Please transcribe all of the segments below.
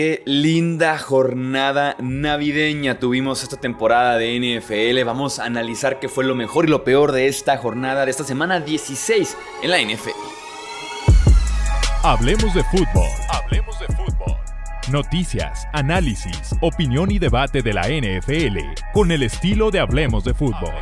qué linda jornada navideña tuvimos esta temporada de NFL. Vamos a analizar qué fue lo mejor y lo peor de esta jornada, de esta semana 16 en la NFL. Hablemos de fútbol. Hablemos de fútbol. Noticias, análisis, opinión y debate de la NFL con el estilo de Hablemos de fútbol.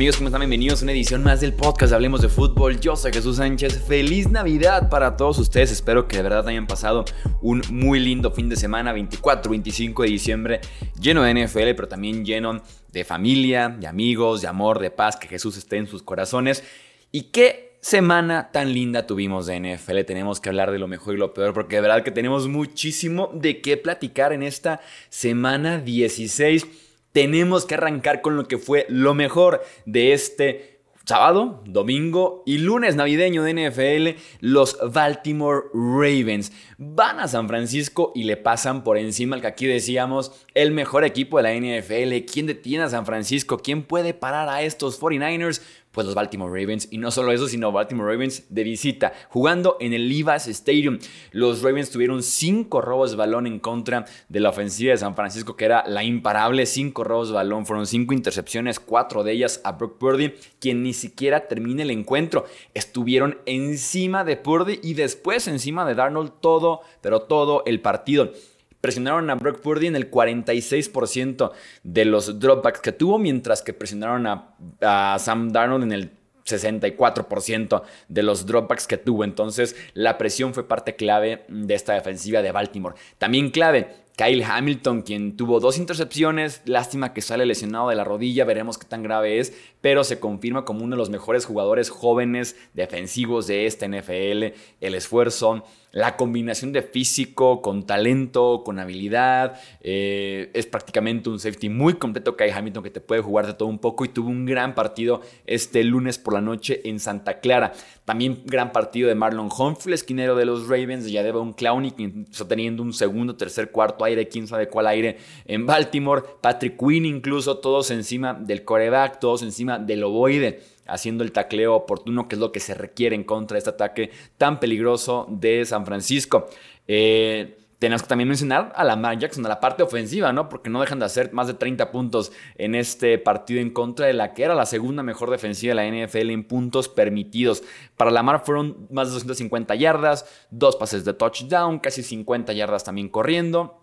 Amigos, ¿cómo están? Bienvenidos a una edición más del podcast Hablemos de Fútbol. Yo soy Jesús Sánchez. Feliz Navidad para todos ustedes. Espero que de verdad hayan pasado un muy lindo fin de semana, 24, 25 de diciembre, lleno de NFL, pero también lleno de familia, de amigos, de amor, de paz, que Jesús esté en sus corazones. Y qué semana tan linda tuvimos de NFL. Tenemos que hablar de lo mejor y lo peor, porque de verdad que tenemos muchísimo de qué platicar en esta semana 16 tenemos que arrancar con lo que fue lo mejor de este sábado, domingo y lunes navideño de NFL, los Baltimore Ravens van a San Francisco y le pasan por encima al que aquí decíamos el mejor equipo de la NFL. ¿Quién detiene a San Francisco? ¿Quién puede parar a estos 49ers? Pues los Baltimore Ravens. Y no solo eso, sino Baltimore Ravens de visita, jugando en el Levi's Stadium. Los Ravens tuvieron cinco robos de balón en contra de la ofensiva de San Francisco, que era la imparable. Cinco robos de balón, fueron cinco intercepciones, cuatro de ellas a Brock Purdy, quien ni siquiera termina el encuentro. Estuvieron encima de Purdy y después encima de Darnold todo, pero todo el partido. Presionaron a Brock Purdy en el 46% de los dropbacks que tuvo, mientras que presionaron a, Sam Darnold en el 64% de los dropbacks que tuvo. Entonces, la presión fue parte clave de esta defensiva de Baltimore. También clave, Kyle Hamilton, quien tuvo dos intercepciones, lástima que sale lesionado de la rodilla, veremos qué tan grave es, pero se confirma como uno de los mejores jugadores jóvenes defensivos de esta NFL. El esfuerzo, la combinación de físico con talento, con habilidad, eh, es prácticamente un safety muy completo Kyle Hamilton que te puede jugar de todo un poco y tuvo un gran partido este lunes por la noche en Santa Clara. También gran partido de Marlon Humphrey, esquinero de los Ravens, de Yadeva Clowney, que está teniendo un segundo, tercer, cuarto aire, quién sabe cuál aire en Baltimore. Patrick Quinn incluso, todos encima del coreback, todos encima del ovoide haciendo el tacleo oportuno, que es lo que se requiere en contra de este ataque tan peligroso de San Francisco. Eh, tenemos que también mencionar a Lamar Jackson, a la parte ofensiva, ¿no? Porque no dejan de hacer más de 30 puntos en este partido en contra de la que era la segunda mejor defensiva de la NFL en puntos permitidos. Para Lamar fueron más de 250 yardas, dos pases de touchdown, casi 50 yardas también corriendo.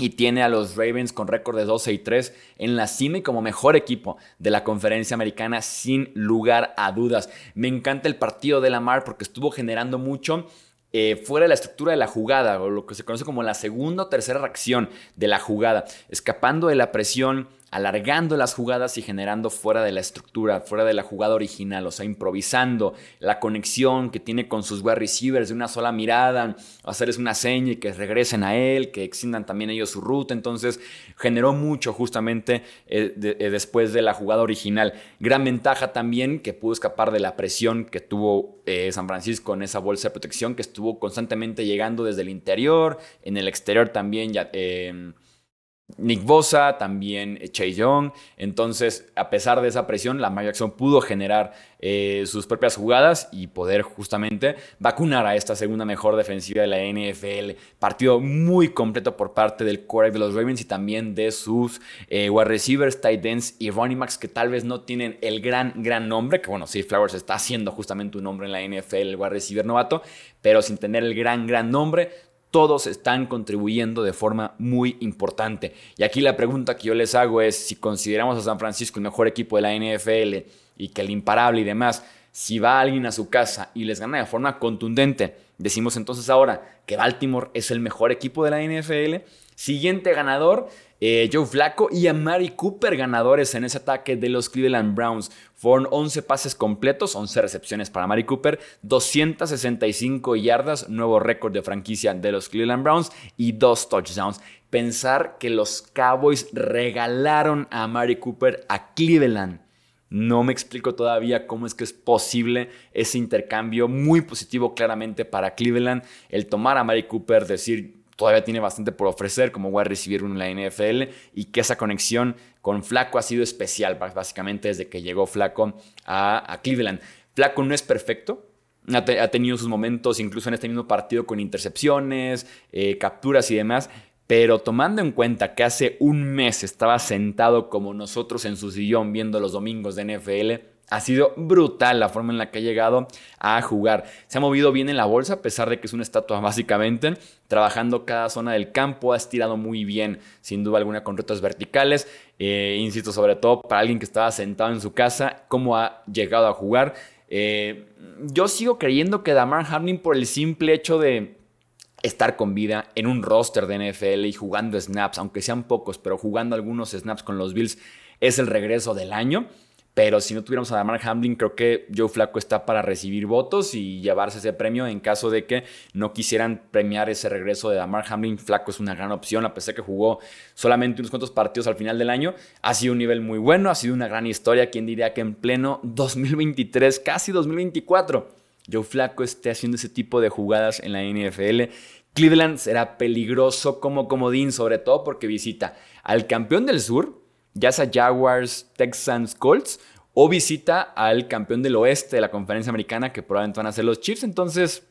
Y tiene a los Ravens con récord de 12 y 3 en la cima y como mejor equipo de la conferencia americana sin lugar a dudas. Me encanta el partido de Lamar porque estuvo generando mucho eh, fuera de la estructura de la jugada, o lo que se conoce como la segunda o tercera reacción de la jugada, escapando de la presión, alargando las jugadas y generando fuera de la estructura, fuera de la jugada original, o sea, improvisando la conexión que tiene con sus wide receivers de una sola mirada, hacerles una seña y que regresen a él, que extiendan también ellos su ruta. Entonces, generó mucho justamente eh, eh, después de la jugada original. Gran ventaja también que pudo escapar de la presión que tuvo eh, San Francisco en esa bolsa de protección, que estuvo constantemente llegando desde el interior, en el exterior también ya. Nick Bosa, también Chase Young. Entonces, a pesar de esa presión, la Jackson pudo generar eh, sus propias jugadas y poder justamente vacunar a esta segunda mejor defensiva de la NFL. Partido muy completo por parte del core de los Ravens y también de sus eh, wide receivers, tight ends y running backs que tal vez no tienen el gran, gran nombre, que bueno, sí, Flowers está haciendo justamente un nombre en la NFL, el wide receiver novato, pero sin tener el gran, gran nombre, todos están contribuyendo de forma muy importante. Y aquí la pregunta que yo les hago es, si consideramos a San Francisco el mejor equipo de la NFL y que el imparable y demás, si va alguien a su casa y les gana de forma contundente, decimos entonces ahora que Baltimore es el mejor equipo de la NFL. Siguiente ganador, eh, Joe Flacco y Amari Cooper ganadores en ese ataque de los Cleveland Browns. Fueron 11 pases completos, 11 recepciones para Amari Cooper, 265 yardas, nuevo récord de franquicia de los Cleveland Browns y dos touchdowns. Pensar que los Cowboys regalaron a Amari Cooper a Cleveland. No me explico todavía cómo es que es posible ese intercambio muy positivo claramente para Cleveland. El tomar a Amari Cooper, decir todavía tiene bastante por ofrecer como voy a recibir uno en la NFL y que esa conexión con Flaco ha sido especial básicamente desde que llegó Flaco a, Cleveland. Flaco no es perfecto, ha, tenido sus momentos incluso en este mismo partido con intercepciones, eh, capturas y demás, pero tomando en cuenta que hace un mes estaba sentado como nosotros en su sillón viendo los domingos de NFL, ha sido brutal la forma en la que ha llegado a jugar. Se ha movido bien en la bolsa, a pesar de que es una estatua básicamente, trabajando cada zona del campo, ha estirado muy bien, sin duda alguna, con retos verticales. Eh, insisto, sobre todo para alguien que estaba sentado en su casa, cómo ha llegado a jugar. Eh, yo sigo creyendo que Damar Hamlin, por el simple hecho de estar con vida en un roster de NFL y jugando snaps, aunque sean pocos, pero jugando algunos snaps con los Bills, es el regreso del año. Pero si no tuviéramos a Damar Hamlin, creo que Joe Flaco está para recibir votos y llevarse ese premio en caso de que no quisieran premiar ese regreso de Damar Hamlin. Flaco es una gran opción, a pesar que jugó solamente unos cuantos partidos al final del año. Ha sido un nivel muy bueno, ha sido una gran historia. ¿Quién diría que en pleno 2023, casi 2024, Joe Flaco esté haciendo ese tipo de jugadas en la NFL. Cleveland será peligroso como comodín, sobre todo porque visita al campeón del sur, ya sea Jaguars, Texans, Colts, o visita al campeón del oeste de la conferencia americana, que probablemente van a ser los Chiefs. Entonces,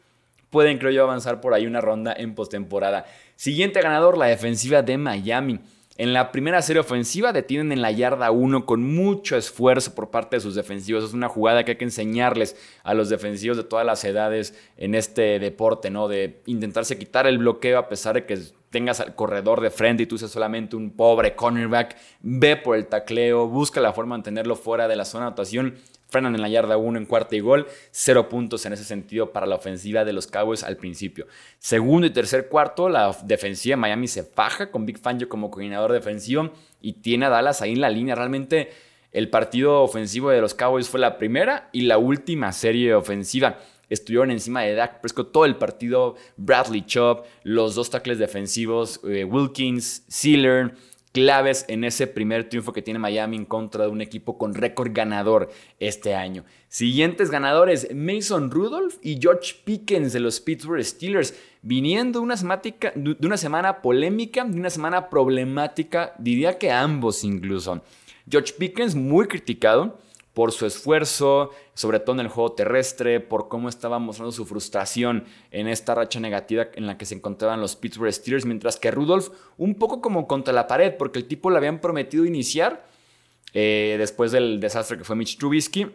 pueden, creo yo, avanzar por ahí una ronda en postemporada. Siguiente ganador, la defensiva de Miami. En la primera serie ofensiva detienen en la yarda 1 con mucho esfuerzo por parte de sus defensivos. Es una jugada que hay que enseñarles a los defensivos de todas las edades en este deporte, ¿no? De intentarse quitar el bloqueo a pesar de que tengas al corredor de frente y tú seas solamente un pobre cornerback. Ve por el tacleo, busca la forma de mantenerlo fuera de la zona de anotación frenan en la yarda 1 en cuarta y gol, cero puntos en ese sentido para la ofensiva de los Cowboys al principio. Segundo y tercer cuarto, la defensiva de Miami se faja con Big Fangio como coordinador defensivo y tiene a Dallas ahí en la línea. Realmente el partido ofensivo de los Cowboys fue la primera y la última serie ofensiva. Estuvieron encima de Dak Prescott todo el partido. Bradley Chubb, los dos tackles defensivos, eh, Wilkins, Sealer, claves en ese primer triunfo que tiene Miami en contra de un equipo con récord ganador este año. Siguientes ganadores, Mason Rudolph y George Pickens de los Pittsburgh Steelers, viniendo una de una semana polémica, de una semana problemática, diría que ambos incluso. George Pickens muy criticado por su esfuerzo, sobre todo en el juego terrestre, por cómo estaba mostrando su frustración en esta racha negativa en la que se encontraban los Pittsburgh Steelers, mientras que Rudolph un poco como contra la pared, porque el tipo le habían prometido iniciar eh, después del desastre que fue Mitch Trubisky.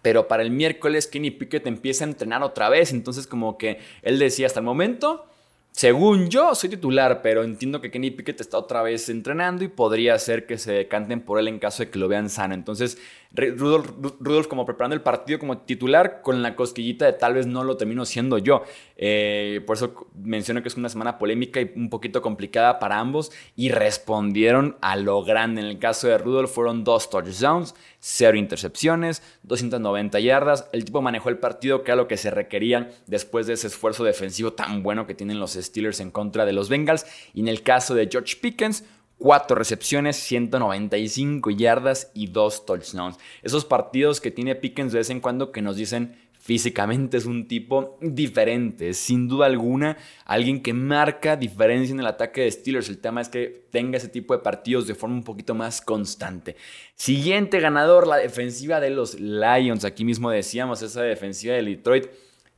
Pero para el miércoles Kenny Pickett empieza a entrenar otra vez, entonces como que él decía hasta el momento según yo, soy titular, pero entiendo que Kenny Pickett está otra vez entrenando y podría ser que se decanten por él en caso de que lo vean sano. Entonces, Rudolf, como preparando el partido como titular con la cosquillita de tal vez no lo termino siendo yo. Eh, por eso menciono que es una semana polémica y un poquito complicada para ambos y respondieron a lo grande. En el caso de Rudolf fueron dos touchdowns, cero intercepciones, 290 yardas. El tipo manejó el partido que era lo que se requería después de ese esfuerzo defensivo tan bueno que tienen los Steelers en contra de los Bengals. Y en el caso de George Pickens, Cuatro recepciones, 195 yardas y dos touchdowns. Esos partidos que tiene Pickens de vez en cuando que nos dicen físicamente es un tipo diferente, sin duda alguna, alguien que marca diferencia en el ataque de Steelers. El tema es que tenga ese tipo de partidos de forma un poquito más constante. Siguiente ganador, la defensiva de los Lions. Aquí mismo decíamos, esa defensiva de Detroit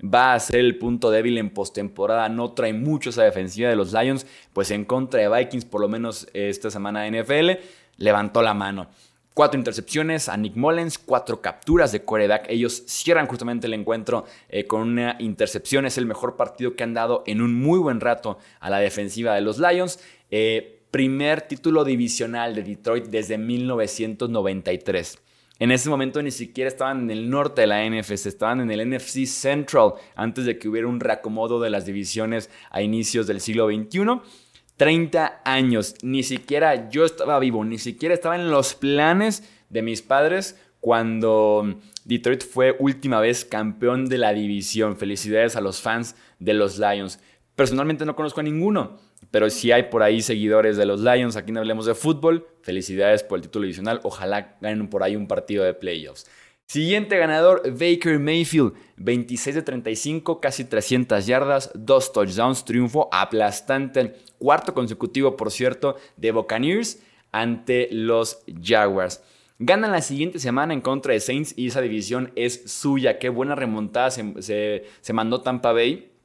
va a ser el punto débil en postemporada. No trae mucho esa defensiva de los Lions, pues en contra de Vikings, por lo menos esta semana de NFL, levantó la mano. Cuatro intercepciones a Nick Mullens, cuatro capturas de quarterback. Ellos cierran justamente el encuentro eh, con una intercepción. Es el mejor partido que han dado en un muy buen rato a la defensiva de los Lions. Eh, primer título divisional de Detroit desde 1993. En ese momento ni siquiera estaban en el norte de la NFC, estaban en el NFC Central antes de que hubiera un reacomodo de las divisiones a inicios del siglo XXI. 30 años, ni siquiera yo estaba vivo, ni siquiera estaba en los planes de mis padres cuando Detroit fue última vez campeón de la división. Felicidades a los fans de los Lions. Personalmente no conozco a ninguno, pero si hay por ahí seguidores de los Lions, aquí no hablemos de fútbol, felicidades por el título adicional, ojalá ganen por ahí un partido de playoffs. Siguiente ganador, Baker Mayfield, 26 de 35, casi 300 yardas, dos touchdowns, triunfo aplastante, cuarto consecutivo, por cierto, de Buccaneers ante los Jaguars. Ganan la siguiente semana en contra de Saints y esa división es suya. Qué buena remontada se, se mandó Tampa Bay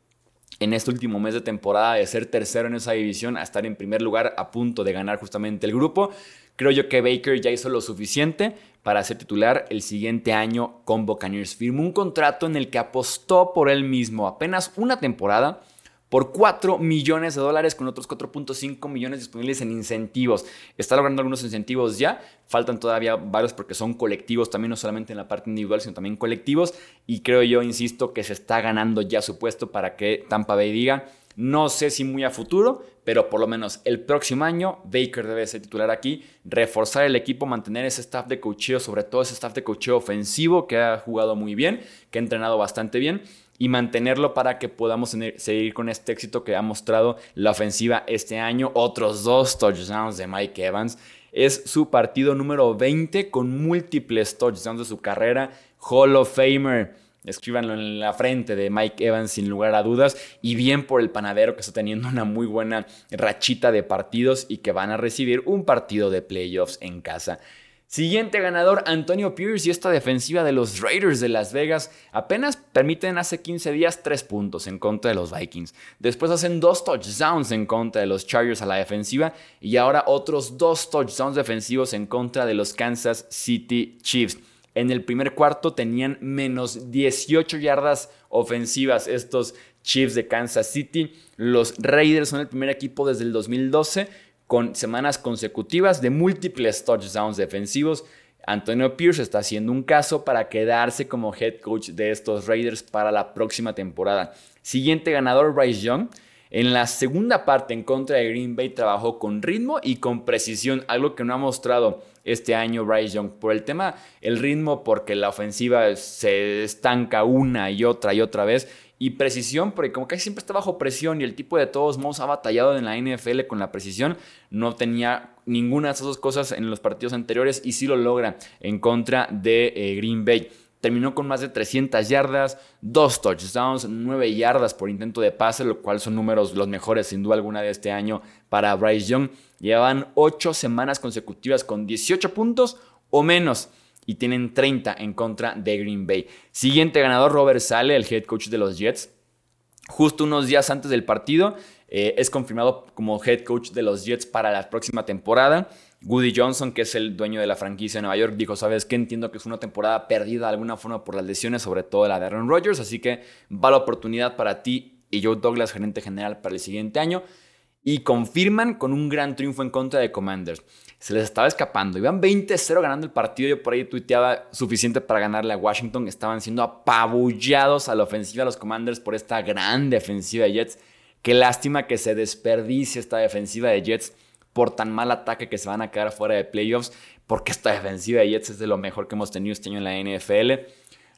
en este último mes de temporada de ser tercero en esa división a estar en primer lugar a punto de ganar justamente el grupo. Creo yo que Baker ya hizo lo suficiente para ser titular el siguiente año con Buccaneers. Firmó un contrato en el que apostó por él mismo apenas una temporada por 4 millones de dólares con otros 4.5 millones disponibles en incentivos. Está logrando algunos incentivos ya, faltan todavía varios porque son colectivos también, no solamente en la parte individual, sino también colectivos. Y creo yo, insisto, que se está ganando ya su puesto para que Tampa Bay diga, no sé si muy a futuro, pero por lo menos el próximo año Baker debe ser titular aquí, reforzar el equipo, mantener ese staff de cocheo, sobre todo ese staff de cocheo ofensivo que ha jugado muy bien, que ha entrenado bastante bien y mantenerlo para que podamos seguir con este éxito que ha mostrado la ofensiva este año. Otros dos touchdowns de Mike Evans. Es su partido número 20 con múltiples touchdowns de su carrera. Hall of Famer. Escríbanlo en la frente de Mike Evans sin lugar a dudas. Y bien por el panadero que está teniendo una muy buena rachita de partidos y que van a recibir un partido de playoffs en casa. Siguiente ganador, Antonio Pierce y esta defensiva de los Raiders de Las Vegas apenas permiten hace 15 días 3 puntos en contra de los Vikings. Después hacen dos touchdowns en contra de los Chargers a la defensiva y ahora otros dos touchdowns defensivos en contra de los Kansas City Chiefs. En el primer cuarto tenían menos 18 yardas ofensivas estos Chiefs de Kansas City. Los Raiders son el primer equipo desde el 2012 con semanas consecutivas de múltiples touchdowns defensivos. Antonio Pierce está haciendo un caso para quedarse como head coach de estos Raiders para la próxima temporada. Siguiente ganador, Bryce Young. En la segunda parte en contra de Green Bay trabajó con ritmo y con precisión, algo que no ha mostrado este año Bryce Young. Por el tema, el ritmo, porque la ofensiva se estanca una y otra y otra vez y precisión, porque como casi siempre está bajo presión y el tipo de todos modos ha batallado en la NFL con la precisión, no tenía ninguna de esas dos cosas en los partidos anteriores y sí lo logra en contra de eh, Green Bay. Terminó con más de 300 yardas, dos touchdowns, 9 yardas por intento de pase, lo cual son números los mejores sin duda alguna de este año para Bryce Young. Llevan 8 semanas consecutivas con 18 puntos o menos y tienen 30 en contra de Green Bay. Siguiente ganador, Robert Sale, el head coach de los Jets. Justo unos días antes del partido, eh, es confirmado como head coach de los Jets para la próxima temporada. Woody Johnson, que es el dueño de la franquicia de Nueva York, dijo, ¿sabes qué? Entiendo que fue una temporada perdida de alguna forma por las lesiones, sobre todo la de Aaron Rodgers, así que va la oportunidad para ti y Joe Douglas, gerente general para el siguiente año. Y confirman con un gran triunfo en contra de Commanders se les estaba escapando. Iban 20-0 ganando el partido. Yo por ahí tuiteaba suficiente para ganarle a Washington. Estaban siendo apabullados a la ofensiva los Commanders por esta gran defensiva de Jets. Qué lástima que se desperdicie esta defensiva de Jets por tan mal ataque que se van a quedar fuera de playoffs. Porque esta defensiva de Jets es de lo mejor que hemos tenido este año en la NFL.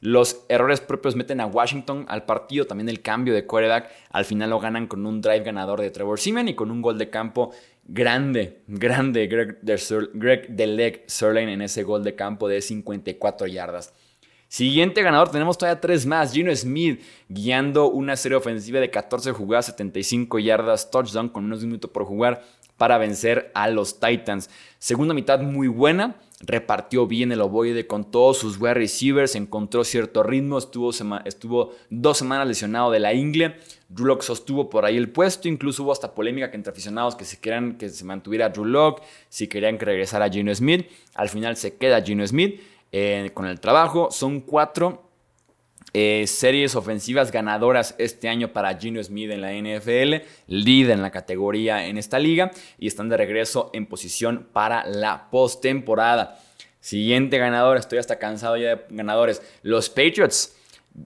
Los errores propios meten a Washington al partido, también el cambio de quarterback. Al final lo ganan con un drive ganador de Trevor Seaman y con un gol de campo grande, grande Greg, Greg Sirlein en ese gol de campo de 54 yardas. Siguiente ganador, tenemos todavía tres más. Gino Smith guiando una serie ofensiva de 14 jugadas, 75 yardas, touchdown con menos de un minuto por jugar para vencer a los Titans. Segunda mitad muy buena, repartió bien el ovoide con todos sus wide receivers, encontró cierto ritmo, estuvo, estuvo dos semanas lesionado de la ingle. Drew sostuvo por ahí el puesto, incluso hubo hasta polémica entre aficionados que se querían que se mantuviera Drew Locke, si querían que regresara Gino Smith. Al final se queda Gino Smith eh, con el trabajo. Son cuatro eh, series ofensivas ganadoras este año para Gino Smith en la NFL, líder en la categoría en esta liga y están de regreso en posición para la postemporada. Siguiente ganador, estoy hasta cansado ya de ganadores, los Patriots.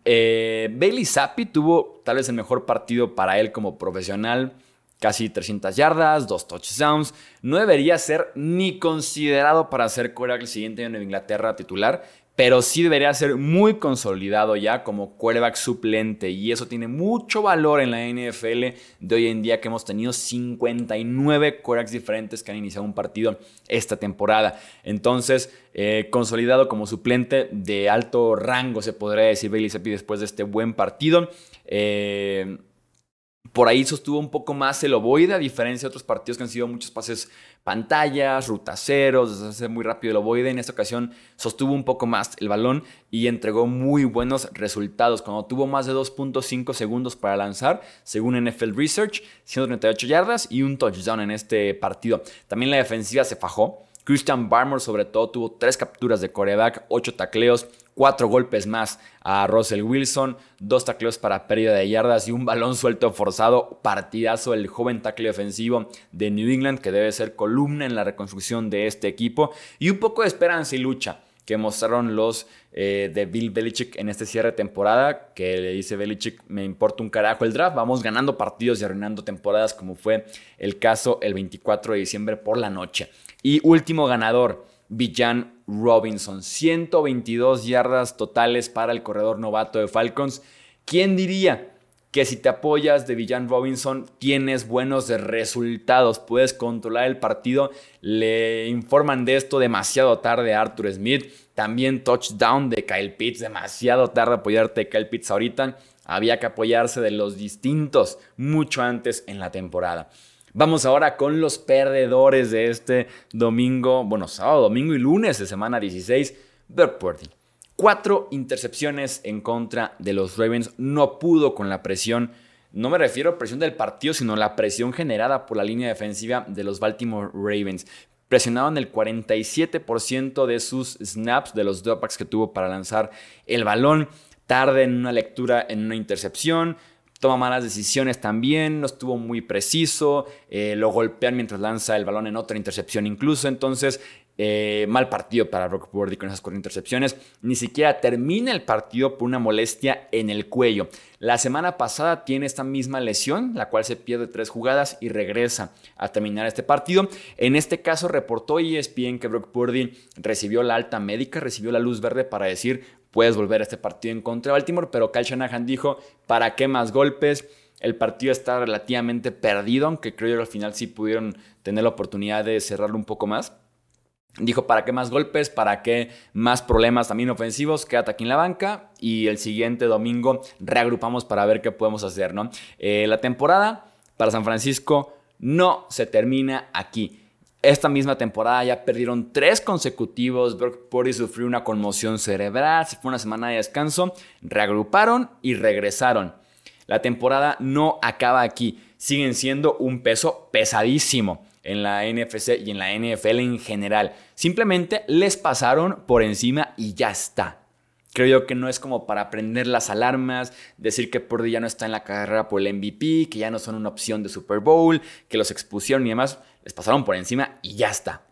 Eh, Bailey Zappi tuvo tal vez el mejor partido para él como profesional. Casi 300 yardas, dos touchdowns. No debería ser ni considerado para ser quarterback el siguiente año en Inglaterra titular, pero sí debería ser muy consolidado ya como quarterback suplente y eso tiene mucho valor en la NFL de hoy en día que hemos tenido 59 quarterbacks diferentes que han iniciado un partido esta temporada. Entonces, eh, consolidado como suplente de alto rango, se podría decir Bailey Zappi después de este buen partido. Eh, por ahí sostuvo un poco más el ovoide, a diferencia de otros partidos que han sido muchos pases pantallas, rutaceros, deshace muy rápido el ovoide. En esta ocasión sostuvo un poco más el balón y entregó muy buenos resultados. Cuando tuvo más de 2.5 segundos para lanzar, según NFL Research, 138 yardas y un touchdown en este partido. También la defensiva se fajó. Christian Barmore sobre todo tuvo tres capturas de coreback, ocho tacleos, cuatro golpes más a Russell Wilson, dos tacleos para pérdida de yardas y un balón suelto forzado. Partidazo el joven tackle ofensivo de New England que debe ser columna en la reconstrucción de este equipo y un poco de esperanza y lucha que mostraron los eh, de Bill Belichick en este cierre de temporada, que le dice Belichick, me importa un carajo el draft, vamos ganando partidos y arruinando temporadas como fue el caso el 24 de diciembre por la noche. Y último ganador, Villan Robinson. 122 yardas totales para el corredor novato de Falcons. ¿Quién diría que si te apoyas de Villan Robinson tienes buenos resultados? Puedes controlar el partido. Le informan de esto demasiado tarde a Arthur Smith. También touchdown de Kyle Pitts. Demasiado tarde apoyarte de Kyle Pitts ahorita. Había que apoyarse de los distintos mucho antes en la temporada. Vamos ahora con los perdedores de este domingo, bueno, sábado, domingo y lunes de semana 16. Brock Purdy. Cuatro intercepciones en contra de los Ravens. No pudo con la presión. No me refiero a presión del partido, sino la presión generada por la línea defensiva de los Baltimore Ravens. Presionaron el 47% de sus snaps, de los dropbacks que tuvo para lanzar el balón. Tarde en una lectura, en una intercepción toma malas decisiones también, no estuvo muy preciso, eh, lo golpean mientras lanza el balón en otra intercepción incluso, entonces eh, mal partido para Brock Purdy con esas cuatro intercepciones, ni siquiera termina el partido por una molestia en el cuello. La semana pasada tiene esta misma lesión, la cual se pierde tres jugadas y regresa a terminar este partido. En este caso reportó ESPN que Brock Purdy recibió la alta médica, recibió la luz verde para decir puedes volver a este partido en contra de Baltimore, pero Kyle Shanahan dijo, ¿para qué más golpes? El partido está relativamente perdido, aunque creo que al final sí pudieron tener la oportunidad de cerrarlo un poco más. Dijo, ¿para qué más golpes? ¿Para qué más problemas también ofensivos? Quédate aquí en la banca y el siguiente domingo reagrupamos para ver qué podemos hacer, ¿no? Eh, la temporada para San Francisco no se termina aquí. Esta misma temporada ya perdieron tres consecutivos. Brock Purdy sufrió una conmoción cerebral, se fue una semana de descanso, reagruparon y regresaron. La temporada no acaba aquí. Siguen siendo un peso pesadísimo en la NFC y en la NFL en general. Simplemente les pasaron por encima y ya está. Creo yo que no es como para prender las alarmas, decir que Purdy ya no está en la carrera por el MVP, que ya no son una opción de Super Bowl, que los expusieron y demás les pasaron por encima y ya está.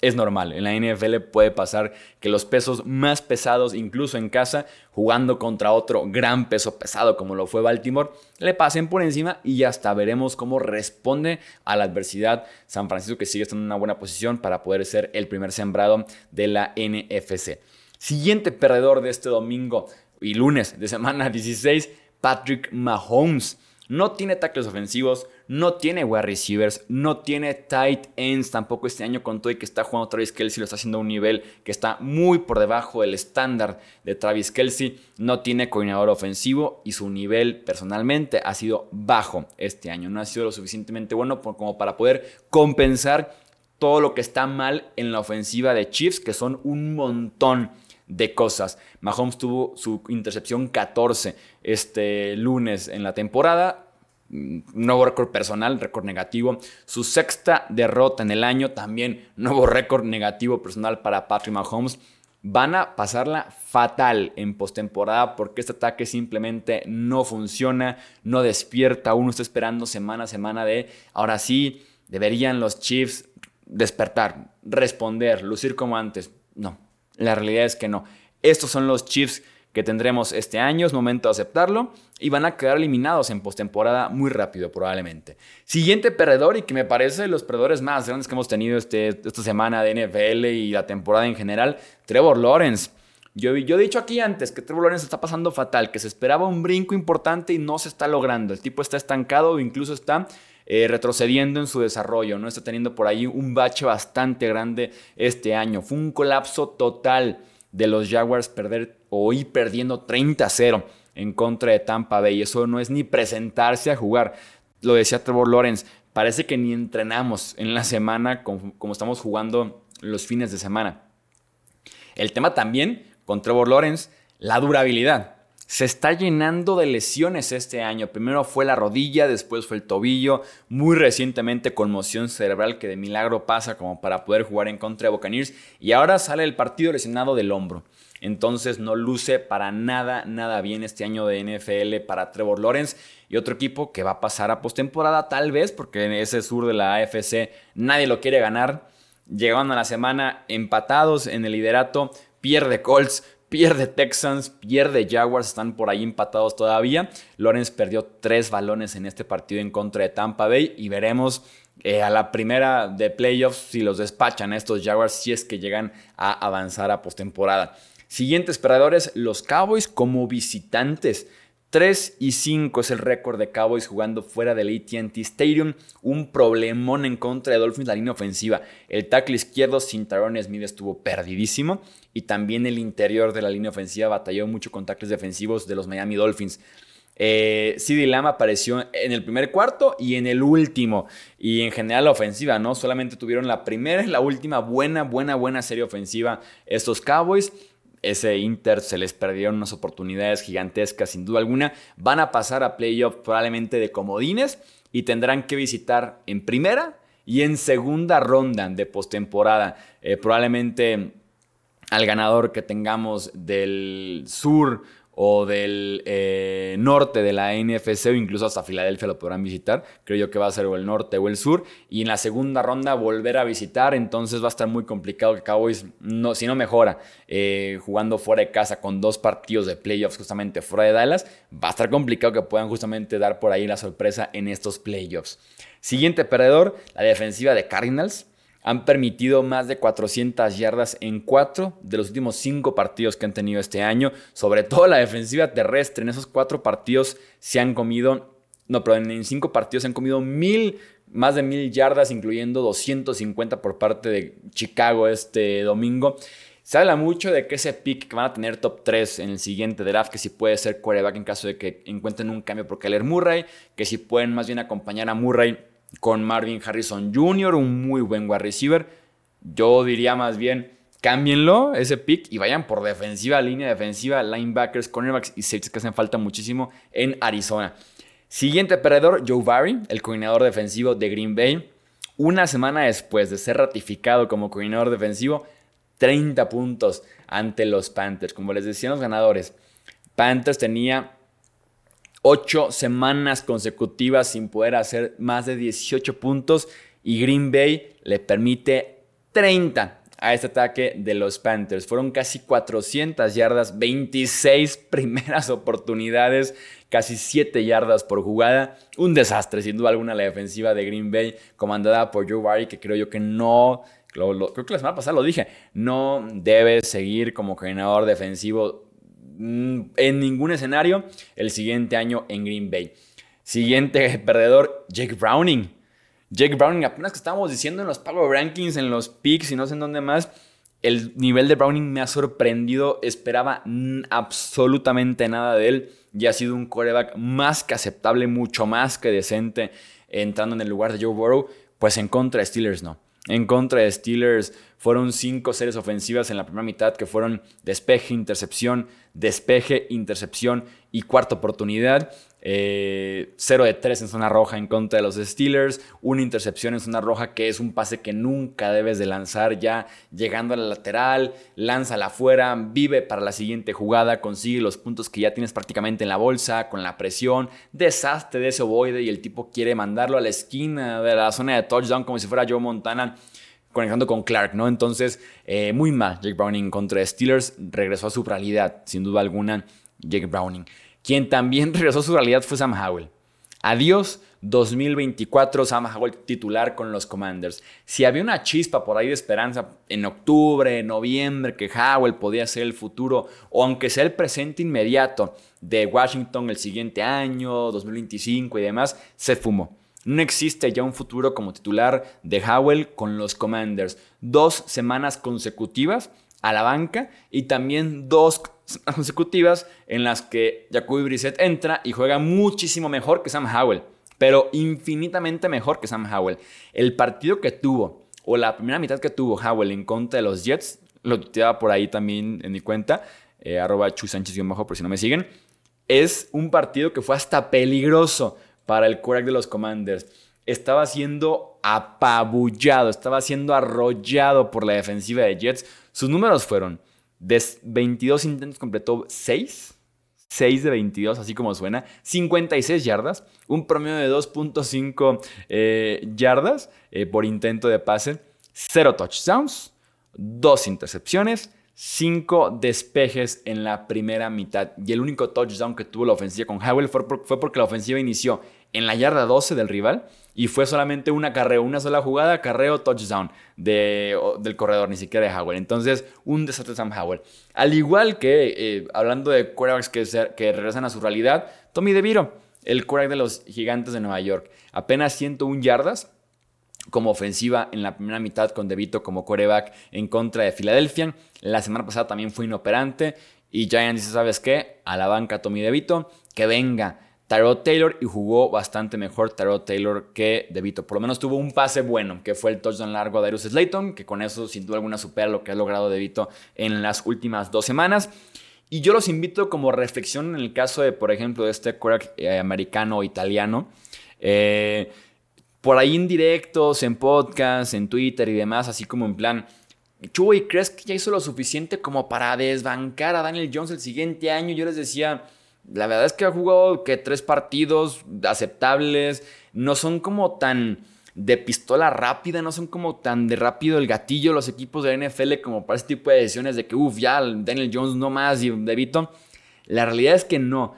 Es normal, en la NFL puede pasar que los pesos más pesados, incluso en casa, jugando contra otro gran peso pesado como lo fue Baltimore, le pasen por encima y ya está. Veremos cómo responde a la adversidad San Francisco, que sigue estando en una buena posición para poder ser el primer sembrado de la NFC. Siguiente perdedor de este domingo y lunes de semana 16, Patrick Mahomes. No tiene tackles ofensivos, no tiene wide receivers, no tiene tight ends tampoco este año con todo y que está jugando Travis Kelsey, lo está haciendo a un nivel que está muy por debajo del estándar de Travis Kelsey. No tiene coordinador ofensivo y su nivel personalmente ha sido bajo este año. No ha sido lo suficientemente bueno como para poder compensar todo lo que está mal en la ofensiva de Chiefs, que son un montón de cosas. Mahomes tuvo su intercepción 14 este lunes en la temporada. Mm, nuevo récord personal, récord negativo. Su sexta derrota en el año, también nuevo récord negativo personal para Patrick Mahomes. Van a pasarla fatal en postemporada porque este ataque simplemente no funciona, no despierta. Uno está esperando semana a semana de ahora sí, deberían los Chiefs despertar, responder, lucir como antes. No, la realidad es que no. Estos son los Chiefs que tendremos este año, es momento de aceptarlo, y van a quedar eliminados en postemporada muy rápido probablemente. Siguiente perdedor y que me parece los perdedores más grandes que hemos tenido este, esta semana de NFL y la temporada en general, Trevor Lawrence. Yo, yo he dicho aquí antes que Trevor Lawrence está pasando fatal, que se esperaba un brinco importante y no se está logrando. El tipo está estancado o incluso está eh, retrocediendo en su desarrollo, ¿no? Está teniendo por ahí un bache bastante grande este año. Fue un colapso total de los Jaguars perder o ir perdiendo 30-0 en contra de Tampa Bay. Eso no es ni presentarse a jugar. Lo decía Trevor Lawrence, parece que ni entrenamos en la semana como, como estamos jugando los fines de semana. El tema también con Trevor Lawrence, la durabilidad se está llenando de lesiones este año. Primero fue la rodilla, después fue el tobillo, muy recientemente conmoción cerebral que de milagro pasa como para poder jugar en contra de Buccaneers y ahora sale el partido lesionado del hombro. Entonces no luce para nada, nada bien este año de NFL para Trevor Lawrence y otro equipo que va a pasar a postemporada tal vez porque en ese sur de la AFC nadie lo quiere ganar. Llegaron a la semana empatados en el liderato, pierde Colts, Pierde Texans, pierde Jaguars, están por ahí empatados todavía. Lawrence perdió tres balones en este partido en contra de Tampa Bay y veremos eh, a la primera de playoffs si los despachan estos Jaguars si es que llegan a avanzar a postemporada. Siguientes perdedores, los Cowboys como visitantes. 3 y 5 es el récord de Cowboys jugando fuera del ATT Stadium. Un problemón en contra de Dolphins, la línea ofensiva. El tackle izquierdo sin Tyrone Smith estuvo perdidísimo. Y también el interior de la línea ofensiva batalló mucho con tackles defensivos de los Miami Dolphins. Eh, CD Lamb apareció en el primer cuarto y en el último. Y en general la ofensiva, ¿no? Solamente tuvieron la primera y la última buena, buena, buena serie ofensiva estos Cowboys ese Inter se les perdieron unas oportunidades gigantescas, sin duda alguna. Van a pasar a playoff probablemente de comodines y tendrán que visitar en primera y en segunda ronda de postemporada. Eh, probablemente al ganador que tengamos del sur o del eh, norte de la NFC o incluso hasta Filadelfia lo podrán visitar. Creo yo que va a ser o el norte o el sur. Y en la segunda ronda volver a visitar. Entonces va a estar muy complicado que Cowboys, no, si no mejora, eh, jugando fuera de casa con dos partidos de playoffs justamente fuera de Dallas, va a estar complicado que puedan justamente dar por ahí la sorpresa en estos playoffs. Siguiente perdedor, la defensiva de Cardinals han permitido más de 400 yardas en cuatro de los últimos cinco partidos que han tenido este año. Sobre todo la defensiva terrestre. En esos cuatro partidos se han comido, no, pero en cinco partidos se han comido mil, más de mil yardas, incluyendo 250 por parte de Chicago este domingo. Se habla mucho de que ese pick que van a tener top 3 en el siguiente draft, que si puede ser quarterback en caso de que encuentren un cambio por Keller Murray, que si pueden más bien acompañar a Murray con Marvin Harrison Jr., un muy buen wide receiver. Yo diría más bien, cámbienlo, ese pick, y vayan por defensiva, línea defensiva, linebackers, cornerbacks y safeties que hacen falta muchísimo en Arizona. Siguiente perdedor, Joe Barry, el coordinador defensivo de Green Bay. Una semana después de ser ratificado como coordinador defensivo, 30 puntos ante los Panthers. Como les decían los ganadores, Panthers tenía ocho semanas consecutivas sin poder hacer más de 18 puntos y Green Bay le permite 30 a este ataque de los Panthers. Fueron casi 400 yardas, 26 primeras oportunidades, casi 7 yardas por jugada. Un desastre, sin duda alguna, la defensiva de Green Bay, comandada por Joe Barry, que creo yo que no, creo que la semana pasada lo dije, no debe seguir como coordinador defensivo en ningún escenario el siguiente año en Green Bay. Siguiente perdedor, Jake Browning. Jake Browning, apenas que estábamos diciendo en los Power Rankings, en los picks y no sé en dónde más, el nivel de Browning me ha sorprendido. Esperaba absolutamente nada de él y ha sido un coreback más que aceptable, mucho más que decente, entrando en el lugar de Joe Burrow. Pues en contra de Steelers no. En contra de Steelers fueron cinco series ofensivas en la primera mitad que fueron despeje, intercepción, despeje, intercepción y cuarta oportunidad. 0 eh, de 3 en zona roja en contra de los Steelers, una intercepción en zona roja que es un pase que nunca debes de lanzar ya llegando a la lateral, lánzala afuera, vive para la siguiente jugada, consigue los puntos que ya tienes prácticamente en la bolsa, con la presión, desastre de ese ovoide y el tipo quiere mandarlo a la esquina de la zona de touchdown como si fuera Joe Montana conectando con Clark, ¿no? Entonces, eh, muy mal Jake Browning contra Steelers, regresó a su realidad, sin duda alguna, Jake Browning. Quien también regresó a su realidad fue Sam Howell. Adiós 2024 Sam Howell titular con los Commanders. Si había una chispa por ahí de esperanza en octubre, noviembre, que Howell podía ser el futuro, o aunque sea el presente inmediato de Washington el siguiente año, 2025 y demás, se fumó. No existe ya un futuro como titular de Howell con los Commanders. Dos semanas consecutivas a la banca y también dos consecutivas en las que Jacoby Brissett entra y juega muchísimo mejor que Sam Howell, pero infinitamente mejor que Sam Howell. El partido que tuvo o la primera mitad que tuvo Howell en contra de los Jets, lo tuiteaba por ahí también en mi cuenta, eh, arroba Chu bajo por si no me siguen, es un partido que fue hasta peligroso para el quarterback de los Commanders. Estaba siendo apabullado, estaba siendo arrollado por la defensiva de Jets. Sus números fueron de 22 intentos completó 6. 6 de 22, así como suena. 56 yardas. Un promedio de 2.5 eh, yardas eh, por intento de pase. 0 touchdowns. 2 intercepciones. 5 despejes en la primera mitad. Y el único touchdown que tuvo la ofensiva con Howell fue, fue porque la ofensiva inició en la yarda 12 del rival y fue solamente una carreo, una sola jugada, carreo, touchdown de, del corredor, ni siquiera de Howell. Entonces, un desastre Sam Howell. Al igual que, eh, hablando de quarterbacks que, que regresan a su realidad, Tommy DeVito, el quarterback de los gigantes de Nueva York. Apenas 101 yardas como ofensiva en la primera mitad con DeVito como quarterback en contra de Filadelfia. La semana pasada también fue inoperante y Giants dice, ¿sabes qué? A la banca Tommy DeVito, que venga Tyrod Taylor y jugó bastante mejor Tyrod Taylor que DeVito. Por lo menos tuvo un pase bueno, que fue el touchdown largo de Darius Slayton, que con eso sin duda alguna supera lo que ha logrado DeVito en las últimas dos semanas. Y yo los invito como reflexión en el caso de, por ejemplo, de este quarterback eh, americano o italiano. Eh, por ahí en directos, en podcast, en Twitter y demás, así como en plan, Chuy, ¿crees que ya hizo lo suficiente como para desbancar a Daniel Jones el siguiente año? Yo les decía, la verdad es que ha jugado que tres partidos aceptables. No son como tan de pistola rápida, no son como tan de rápido el gatillo los equipos de la NFL como para ese tipo de decisiones de que, uff, ya Daniel Jones no más y DeVito. La realidad es que no.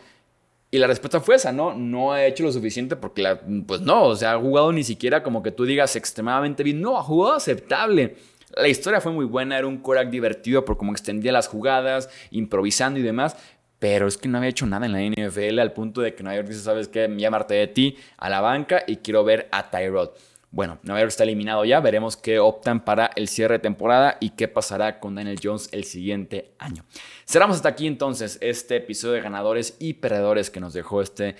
Y la respuesta fue esa, ¿no? No ha hecho lo suficiente porque, pues no, o sea, ha jugado ni siquiera como que tú digas extremadamente bien. No, ha jugado aceptable. La historia fue muy buena, era un Korak divertido por cómo extendía las jugadas, improvisando y demás. Pero es que no había hecho nada en la NFL al punto de que Nueva York dice, ¿sabes qué? Llamarte de ti a la banca y quiero ver a Tyrod. Bueno, Nueva York está eliminado ya, veremos qué optan para el cierre de temporada y qué pasará con Daniel Jones el siguiente año. Cerramos hasta aquí entonces este episodio de ganadores y perdedores que nos dejó este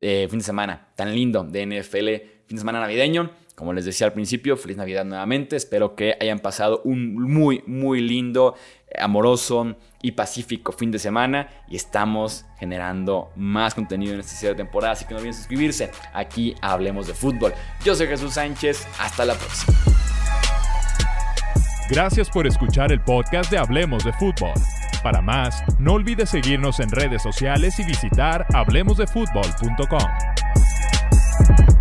eh, fin de semana tan lindo de NFL, fin de semana navideño. Como les decía al principio, feliz Navidad nuevamente. Espero que hayan pasado un muy, muy lindo, amoroso y pacífico fin de semana. Y estamos generando más contenido en esta de temporada. Así que no olviden suscribirse. Aquí hablemos de fútbol. Yo soy Jesús Sánchez. Hasta la próxima. Gracias por escuchar el podcast de Hablemos de Fútbol. Para más, no olvides seguirnos en redes sociales y visitar hablemosdefutbol.com.